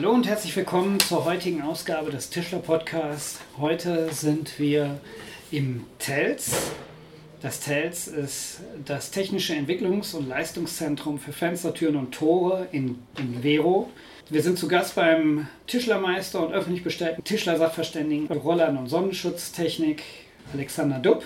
Hallo und herzlich willkommen zur heutigen Ausgabe des Tischler Podcasts. Heute sind wir im TELS. Das TELS ist das Technische Entwicklungs- und Leistungszentrum für Fenster, Türen und Tore in, in Vero. Wir sind zu Gast beim Tischlermeister und öffentlich bestellten Tischlersachverständigen Rollern und Sonnenschutztechnik Alexander Dupp.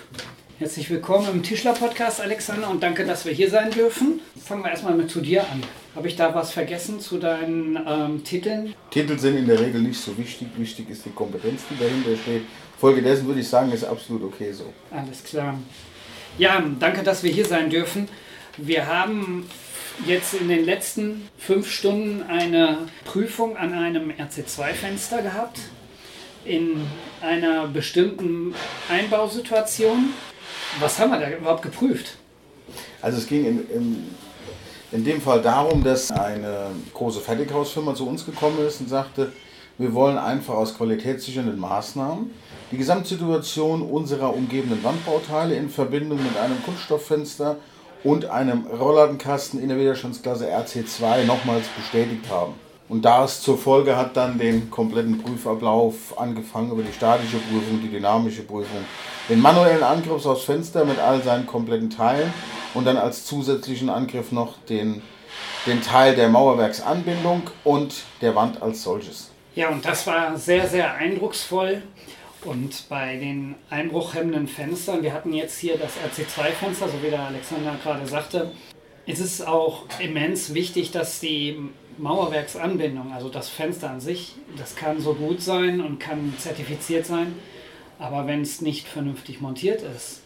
Herzlich willkommen im Tischler-Podcast, Alexander, und danke, dass wir hier sein dürfen. Fangen wir erstmal mit zu dir an. Habe ich da was vergessen zu deinen ähm, Titeln? Titel sind in der Regel nicht so wichtig. Wichtig ist die Kompetenz, die dahinter steht. Folgedessen würde ich sagen, ist absolut okay so. Alles klar. Ja, danke, dass wir hier sein dürfen. Wir haben jetzt in den letzten fünf Stunden eine Prüfung an einem RC2-Fenster gehabt in einer bestimmten Einbausituation. Was haben wir da überhaupt geprüft? Also es ging in, in, in dem Fall darum, dass eine große Fertighausfirma zu uns gekommen ist und sagte, wir wollen einfach aus qualitätssichernden Maßnahmen die Gesamtsituation unserer umgebenden Wandbauteile in Verbindung mit einem Kunststofffenster und einem Rollladenkasten in der Widerstandsklasse RC2 nochmals bestätigt haben. Und das zur Folge hat dann den kompletten Prüfablauf angefangen über die statische Prüfung, die dynamische Prüfung, den manuellen Angriff aufs Fenster mit all seinen kompletten Teilen und dann als zusätzlichen Angriff noch den, den Teil der Mauerwerksanbindung und der Wand als solches. Ja, und das war sehr, sehr eindrucksvoll. Und bei den einbruchhemmenden Fenstern, wir hatten jetzt hier das RC2-Fenster, so wie der Alexander gerade sagte, ist es auch immens wichtig, dass die Mauerwerksanbindung, also das Fenster an sich, das kann so gut sein und kann zertifiziert sein, aber wenn es nicht vernünftig montiert ist,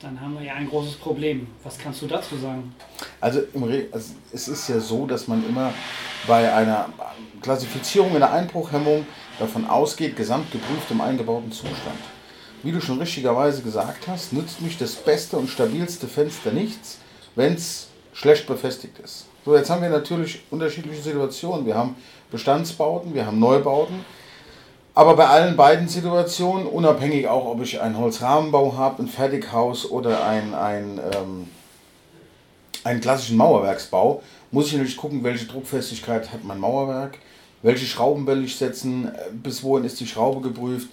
dann haben wir ja ein großes Problem. Was kannst du dazu sagen? Also, also es ist ja so, dass man immer bei einer Klassifizierung in der Einbruchhemmung davon ausgeht, gesamt geprüft im eingebauten Zustand. Wie du schon richtigerweise gesagt hast, nützt mich das beste und stabilste Fenster nichts, wenn es schlecht befestigt ist. So, jetzt haben wir natürlich unterschiedliche Situationen. Wir haben Bestandsbauten, wir haben Neubauten. Aber bei allen beiden Situationen, unabhängig auch, ob ich einen Holzrahmenbau habe, ein Fertighaus oder ein, ein, ähm, einen klassischen Mauerwerksbau, muss ich natürlich gucken, welche Druckfestigkeit hat mein Mauerwerk, welche Schrauben will ich setzen, bis wohin ist die Schraube geprüft,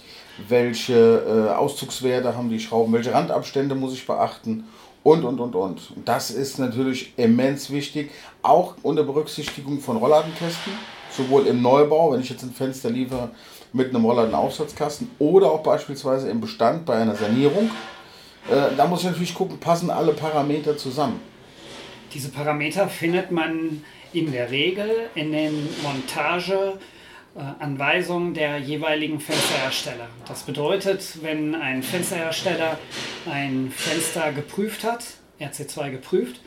welche äh, Auszugswerte haben die Schrauben, welche Randabstände muss ich beachten und, und, und, und. Das ist natürlich immens wichtig, auch unter Berücksichtigung von Rollladenkästen, sowohl im Neubau, wenn ich jetzt ein Fenster liefere mit einem Rollladenaufsatzkasten oder auch beispielsweise im Bestand bei einer Sanierung. Äh, da muss ich natürlich gucken, passen alle Parameter zusammen. Diese Parameter findet man in der Regel in den Montage- äh, Anweisungen der jeweiligen Fensterhersteller. Das bedeutet, wenn ein Fensterhersteller ein Fenster geprüft hat, RC2 geprüft,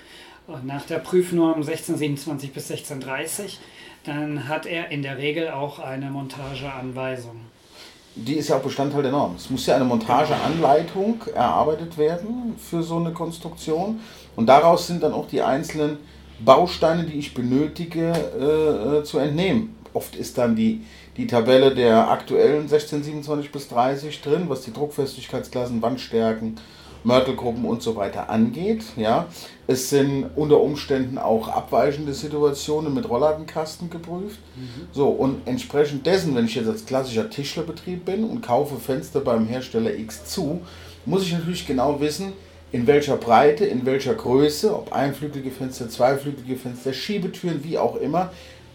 äh, nach der Prüfnorm 1627 bis 1630, dann hat er in der Regel auch eine Montageanweisung. Die ist ja auch Bestandteil der Norm. Es muss ja eine Montageanleitung erarbeitet werden für so eine Konstruktion und daraus sind dann auch die einzelnen Bausteine, die ich benötige, äh, äh zu entnehmen oft ist dann die, die Tabelle der aktuellen 1627 bis 30 drin, was die Druckfestigkeitsklassen, Wandstärken, Mörtelgruppen und so weiter angeht. Ja. Es sind unter Umständen auch abweichende Situationen mit Rollladenkasten geprüft. Mhm. So, und entsprechend dessen, wenn ich jetzt als klassischer Tischlerbetrieb bin und kaufe Fenster beim Hersteller X zu, muss ich natürlich genau wissen, in welcher Breite, in welcher Größe, ob einflügelige Fenster, zweiflügelige Fenster, Schiebetüren, wie auch immer,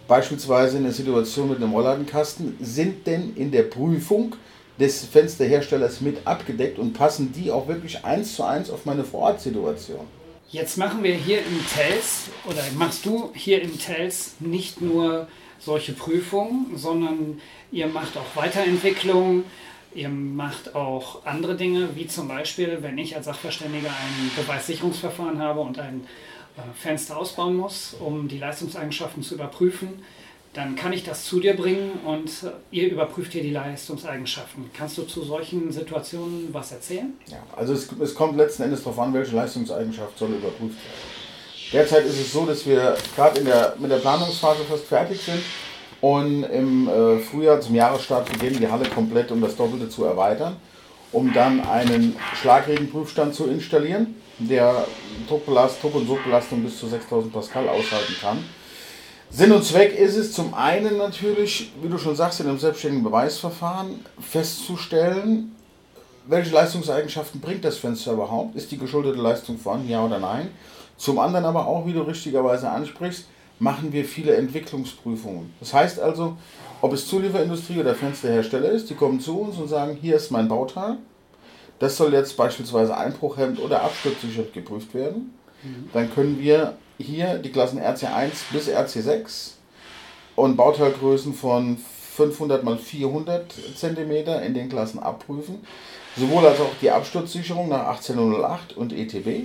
beispielsweise in der Situation mit einem Rollladenkasten, sind denn in der Prüfung des Fensterherstellers mit abgedeckt und passen die auch wirklich eins zu eins auf meine Vorortsituation? Jetzt machen wir hier im TELS oder machst du hier im TELS nicht nur solche Prüfungen, sondern ihr macht auch Weiterentwicklung, ihr macht auch andere Dinge, wie zum Beispiel, wenn ich als Sachverständiger ein Beweissicherungsverfahren habe und ein Fenster ausbauen muss, um die Leistungseigenschaften zu überprüfen, dann kann ich das zu dir bringen und ihr überprüft hier die Leistungseigenschaften. Kannst du zu solchen Situationen was erzählen? Ja, also es, es kommt letzten Endes darauf an, welche Leistungseigenschaft soll überprüft werden. Derzeit ist es so, dass wir gerade der, mit der Planungsphase fast fertig sind und im äh, Frühjahr zum Jahresstart beginnen, die Halle komplett um das Doppelte zu erweitern, um dann einen Schlagregenprüfstand zu installieren, der Druckbelast, Druck- und Sogbelastung bis zu 6000 Pascal aushalten kann Sinn und Zweck ist es zum einen natürlich, wie du schon sagst, in einem selbstständigen Beweisverfahren festzustellen, welche Leistungseigenschaften bringt das Fenster überhaupt? Ist die geschuldete Leistung vorhanden, ja oder nein? Zum anderen aber auch, wie du richtigerweise ansprichst, machen wir viele Entwicklungsprüfungen. Das heißt also, ob es Zulieferindustrie oder Fensterhersteller ist, die kommen zu uns und sagen, hier ist mein Bauteil, das soll jetzt beispielsweise Einbruchhemd oder absturzsichert geprüft werden. Mhm. Dann können wir hier die Klassen RC1 bis RC6 und Bauteilgrößen von 500 x 400 cm in den Klassen abprüfen. Sowohl als auch die Absturzsicherung nach 1808 und ETB.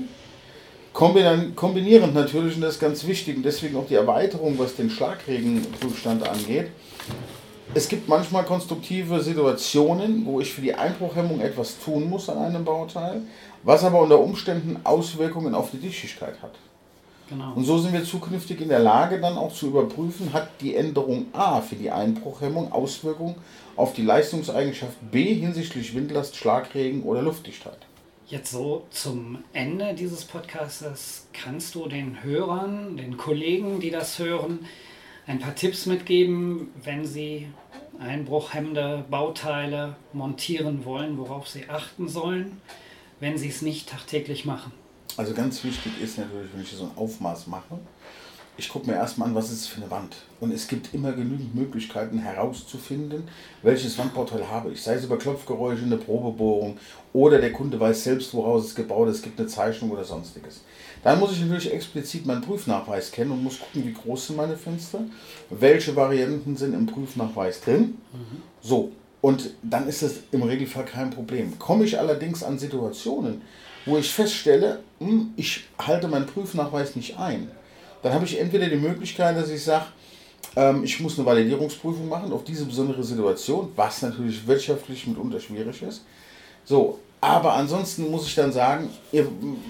Kombinierend natürlich, und das ist ganz wichtig, und deswegen auch die Erweiterung, was den Schlagregenprüfstand angeht. Es gibt manchmal konstruktive Situationen, wo ich für die Einbruchhemmung etwas tun muss an einem Bauteil, was aber unter Umständen Auswirkungen auf die Dichtigkeit hat. Genau. Und so sind wir zukünftig in der Lage, dann auch zu überprüfen, hat die Änderung A für die Einbruchhemmung Auswirkungen auf die Leistungseigenschaft B hinsichtlich Windlast, Schlagregen oder Luftdichtheit. Jetzt so zum Ende dieses Podcasts kannst du den Hörern, den Kollegen, die das hören, ein paar Tipps mitgeben, wenn sie einbruchhemmende Bauteile montieren wollen, worauf sie achten sollen, wenn sie es nicht tagtäglich machen. Also ganz wichtig ist natürlich, wenn ich so ein Aufmaß mache, ich gucke mir erstmal an, was ist es für eine Wand. Und es gibt immer genügend Möglichkeiten herauszufinden, welches Wandbauteil habe ich. Sei es über Klopfgeräusche, eine Probebohrung oder der Kunde weiß selbst, woraus es gebaut ist, es gibt eine Zeichnung oder sonstiges. Dann muss ich natürlich explizit meinen Prüfnachweis kennen und muss gucken, wie groß sind meine Fenster, welche Varianten sind im Prüfnachweis drin. Mhm. So, und dann ist das im Regelfall kein Problem. Komme ich allerdings an Situationen, wo ich feststelle, hm, ich halte meinen Prüfnachweis nicht ein, dann habe ich entweder die Möglichkeit, dass ich sage, ähm, ich muss eine Validierungsprüfung machen auf diese besondere Situation, was natürlich wirtschaftlich mitunter schwierig ist. So, aber ansonsten muss ich dann sagen,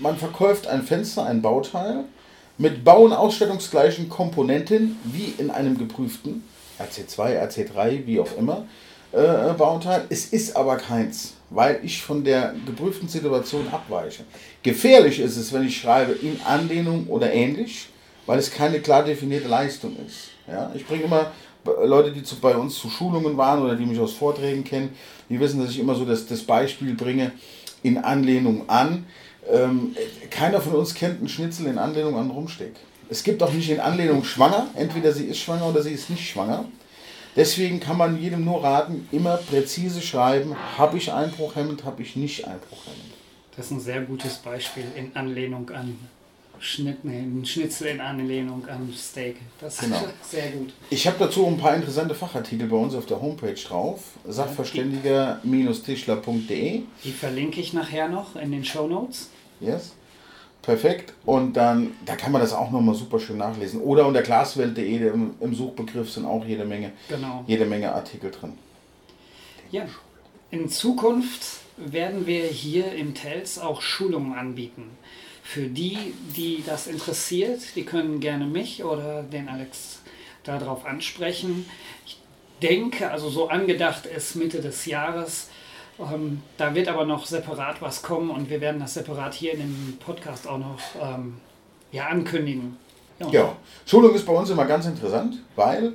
man verkauft ein Fenster, ein Bauteil mit bau- und ausstattungsgleichen Komponenten wie in einem geprüften RC2, RC3, wie auch immer, äh, Bauteil. Es ist aber keins weil ich von der geprüften Situation abweiche. Gefährlich ist es, wenn ich schreibe in Anlehnung oder ähnlich, weil es keine klar definierte Leistung ist. Ja? Ich bringe immer Leute, die zu, bei uns zu Schulungen waren oder die mich aus Vorträgen kennen, die wissen, dass ich immer so das, das Beispiel bringe in Anlehnung an. Ähm, keiner von uns kennt einen Schnitzel in Anlehnung an Rumsteck. Es gibt auch nicht in Anlehnung schwanger, entweder sie ist schwanger oder sie ist nicht schwanger. Deswegen kann man jedem nur raten, immer präzise schreiben, habe ich Einbruchhemmend, habe ich nicht Einbruchhemmend. Das ist ein sehr gutes Beispiel in Anlehnung an Schnitt, nee, ein Schnitzel in Anlehnung an Steak. Das genau. ist sehr gut. Ich habe dazu ein paar interessante Fachartikel bei uns auf der Homepage drauf. Sachverständiger-tischler.de. Die verlinke ich nachher noch in den Show Notes. Yes. Perfekt. Und dann, da kann man das auch nochmal super schön nachlesen. Oder unter glaswelt.de im, im Suchbegriff sind auch jede Menge, genau. jede Menge Artikel drin. Ja. In Zukunft werden wir hier im TELS auch Schulungen anbieten. Für die, die das interessiert, die können gerne mich oder den Alex darauf ansprechen. Ich denke, also so angedacht ist Mitte des Jahres, ähm, da wird aber noch separat was kommen und wir werden das separat hier in dem Podcast auch noch ähm, ja, ankündigen. Ja. ja, Schulung ist bei uns immer ganz interessant, weil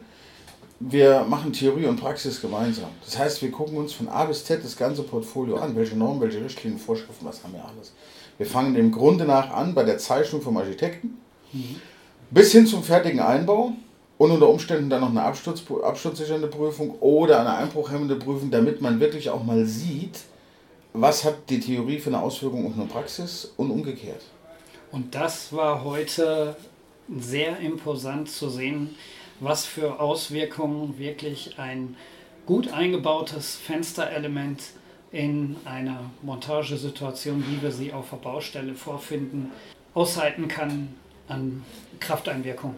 wir machen Theorie und Praxis gemeinsam. Das heißt, wir gucken uns von A bis Z das ganze Portfolio an, welche Normen, welche Richtlinien, Vorschriften, was haben wir alles. Wir fangen dem Grunde nach an bei der Zeichnung vom Architekten mhm. bis hin zum fertigen Einbau und unter Umständen dann noch eine Absturz, absturzsichernde Prüfung oder eine einbruchhemmende Prüfung, damit man wirklich auch mal sieht, was hat die Theorie für eine Auswirkung auf eine Praxis und umgekehrt. Und das war heute sehr imposant zu sehen, was für Auswirkungen wirklich ein gut eingebautes Fensterelement in einer Montagesituation, wie wir sie auf der Baustelle vorfinden, aushalten kann an Krafteinwirkung.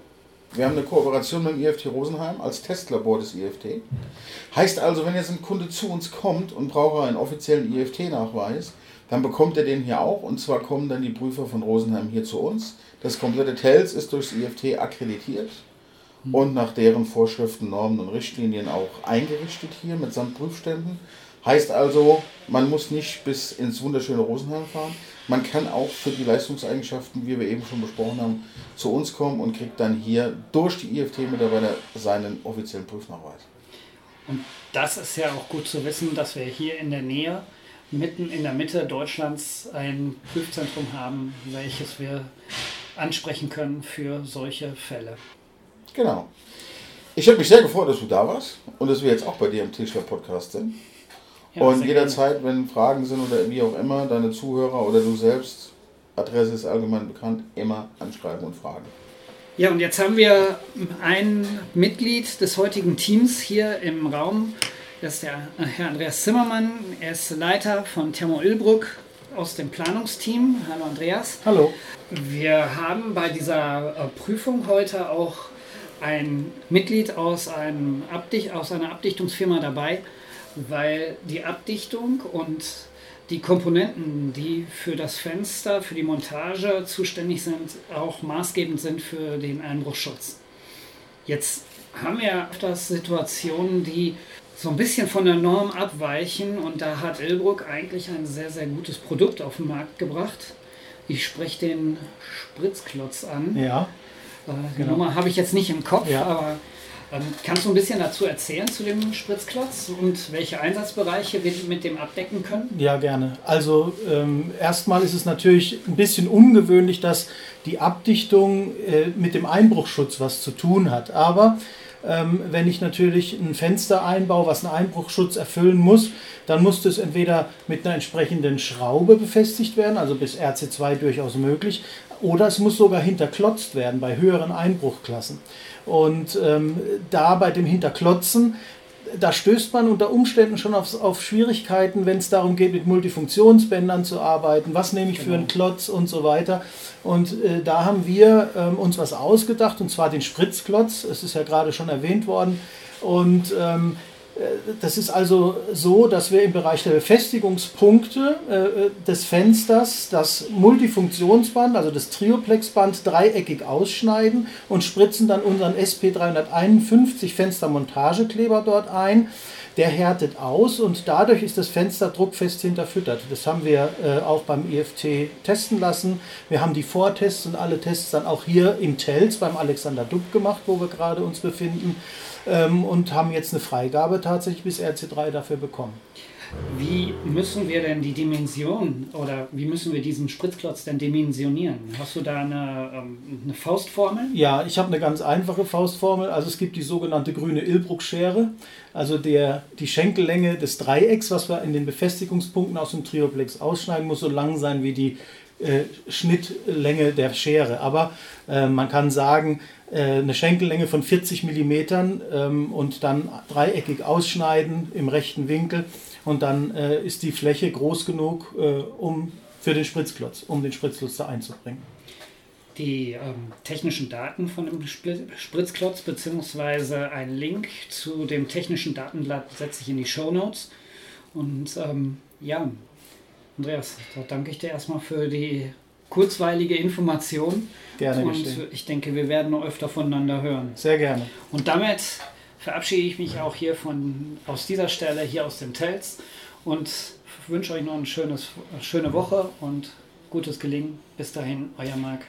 Wir haben eine Kooperation mit dem IFT Rosenheim als Testlabor des IFT. Heißt also, wenn jetzt ein Kunde zu uns kommt und braucht einen offiziellen IFT-Nachweis, dann bekommt er den hier auch und zwar kommen dann die Prüfer von Rosenheim hier zu uns. Das komplette TELS ist durchs IFT akkreditiert und nach deren Vorschriften, Normen und Richtlinien auch eingerichtet hier mit samt Prüfständen. Heißt also, man muss nicht bis ins wunderschöne Rosenheim fahren. Man kann auch für die Leistungseigenschaften, wie wir eben schon besprochen haben, zu uns kommen und kriegt dann hier durch die IFT-Mitarbeiter seinen offiziellen Prüfnachweis. Und das ist ja auch gut zu wissen, dass wir hier in der Nähe, mitten in der Mitte Deutschlands, ein Prüfzentrum haben, welches wir ansprechen können für solche Fälle. Genau. Ich habe mich sehr gefreut, dass du da warst und dass wir jetzt auch bei dir im Tischler-Podcast sind. Ja, und jederzeit, wenn Fragen sind oder wie auch immer, deine Zuhörer oder du selbst, Adresse ist allgemein bekannt, immer anschreiben und fragen. Ja, und jetzt haben wir ein Mitglied des heutigen Teams hier im Raum. Das ist der Herr Andreas Zimmermann. Er ist Leiter von Thermo Ilbruck aus dem Planungsteam. Hallo Andreas. Hallo. Wir haben bei dieser äh, Prüfung heute auch ein Mitglied aus, einem Abdicht, aus einer Abdichtungsfirma dabei, weil die Abdichtung und die Komponenten, die für das Fenster, für die Montage zuständig sind, auch maßgebend sind für den Einbruchschutz. Jetzt haben wir öfters Situationen, die so ein bisschen von der Norm abweichen und da hat Ilbruck eigentlich ein sehr, sehr gutes Produkt auf den Markt gebracht. Ich spreche den Spritzklotz an. Ja. Äh, die genau. Nummer habe ich jetzt nicht im Kopf, ja. aber kannst du ein bisschen dazu erzählen zu dem Spritzklotz und welche Einsatzbereiche wir mit dem abdecken können? Ja, gerne. Also ähm, erstmal ist es natürlich ein bisschen ungewöhnlich, dass die Abdichtung äh, mit dem Einbruchschutz was zu tun hat. Aber ähm, wenn ich natürlich ein Fenster einbaue, was einen Einbruchschutz erfüllen muss, dann muss das entweder mit einer entsprechenden Schraube befestigt werden, also bis RC2 durchaus möglich, oder es muss sogar hinterklotzt werden bei höheren Einbruchklassen. Und ähm, da bei dem Hinterklotzen, da stößt man unter Umständen schon auf, auf Schwierigkeiten, wenn es darum geht, mit Multifunktionsbändern zu arbeiten. Was nehme ich genau. für einen genau. Klotz und so weiter. Und äh, da haben wir ähm, uns was ausgedacht, und zwar den Spritzklotz. Es ist ja gerade schon erwähnt worden. Und ähm, das ist also so, dass wir im Bereich der Befestigungspunkte äh, des Fensters das Multifunktionsband, also das Trioplexband, dreieckig ausschneiden und spritzen dann unseren SP351 Fenstermontagekleber dort ein. Der härtet aus und dadurch ist das Fenster druckfest hinterfüttert. Das haben wir äh, auch beim IFT testen lassen. Wir haben die Vortests und alle Tests dann auch hier im TELS beim Alexander Dupp gemacht, wo wir gerade uns befinden ähm, und haben jetzt eine Freigabe tatsächlich bis RC3 dafür bekommen. Wie müssen wir denn die Dimension oder wie müssen wir diesen Spritzklotz denn dimensionieren? Hast du da eine, ähm, eine Faustformel? Ja, ich habe eine ganz einfache Faustformel. Also es gibt die sogenannte grüne Ilbruck-Schere, also der, die Schenkellänge des Dreiecks, was wir in den Befestigungspunkten aus dem Trioplex ausschneiden, muss so lang sein wie die äh, Schnittlänge der Schere. Aber äh, man kann sagen, eine Schenkellänge von 40 mm ähm, und dann dreieckig ausschneiden im rechten Winkel und dann äh, ist die Fläche groß genug, äh, um für den Spritzklotz, um den Spritzklotz da einzubringen. Die ähm, technischen Daten von dem Spritzklotz bzw. ein Link zu dem technischen Datenblatt setze ich in die Show Notes. Und ähm, ja, Andreas, da danke ich dir erstmal für die kurzweilige Information. Gerne Und geschehen. ich denke, wir werden noch öfter voneinander hören. Sehr gerne. Und damit verabschiede ich mich auch hier von, aus dieser Stelle, hier aus dem Tels und wünsche euch noch eine schönes, schöne Woche und gutes Gelingen. Bis dahin, euer Marc.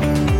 Bye.